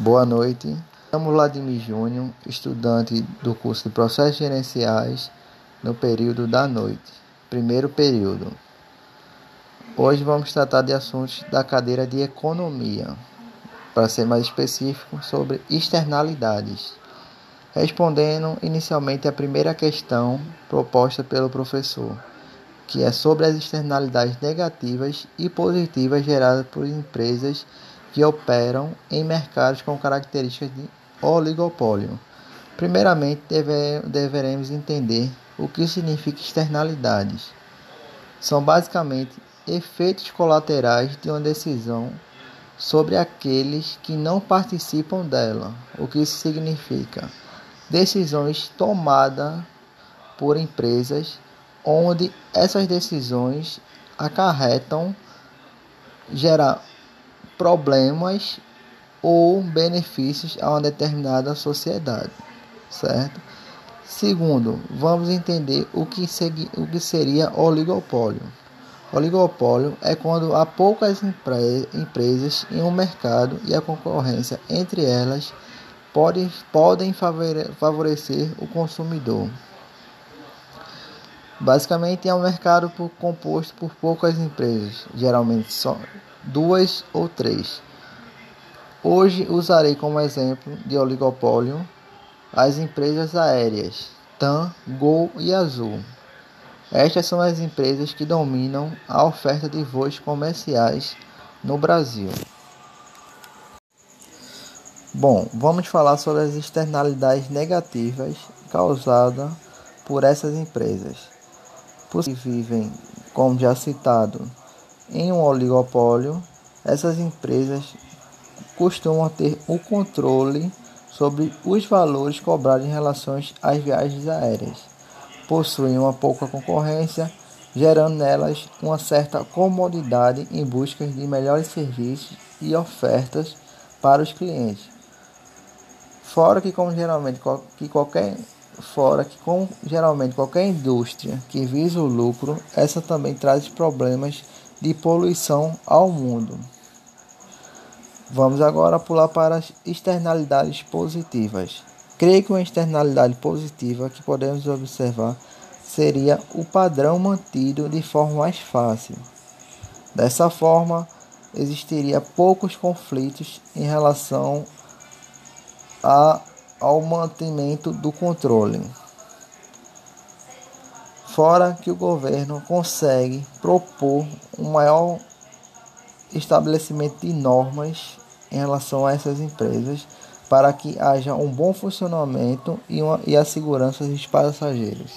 Boa noite. Chamo Vladimir Júnior, estudante do curso de Processos Gerenciais no período da noite, primeiro período. Hoje vamos tratar de assuntos da cadeira de Economia, para ser mais específico, sobre externalidades. Respondendo inicialmente a primeira questão proposta pelo professor, que é sobre as externalidades negativas e positivas geradas por empresas que operam em mercados com características de oligopólio. Primeiramente, deve, deveremos entender o que significa externalidades. São basicamente efeitos colaterais de uma decisão sobre aqueles que não participam dela. O que isso significa? Decisões tomadas por empresas onde essas decisões acarretam gerar problemas ou benefícios a uma determinada sociedade, certo? Segundo, vamos entender o que, segui, o que seria oligopólio. Oligopólio é quando há poucas empre empresas em um mercado e a concorrência entre elas pode, podem favorecer o consumidor. Basicamente, é um mercado por, composto por poucas empresas, geralmente só duas ou três. Hoje usarei como exemplo de oligopólio as empresas aéreas TAM, Gol e Azul. Estas são as empresas que dominam a oferta de voos comerciais no Brasil. Bom, vamos falar sobre as externalidades negativas causadas por essas empresas. Por que vivem, como já citado, em um oligopólio, essas empresas costumam ter o controle sobre os valores cobrados em relação às viagens aéreas. Possuem uma pouca concorrência, gerando nelas uma certa comodidade em busca de melhores serviços e ofertas para os clientes. Fora que como geralmente que qualquer fora que com geralmente qualquer indústria que visa o lucro, essa também traz problemas de poluição ao mundo. Vamos agora pular para as externalidades positivas. Creio que uma externalidade positiva que podemos observar seria o padrão mantido de forma mais fácil. Dessa forma, existiria poucos conflitos em relação a, ao mantimento do controle. Fora que o governo consegue propor um maior estabelecimento de normas em relação a essas empresas para que haja um bom funcionamento e, uma, e a segurança dos passageiros.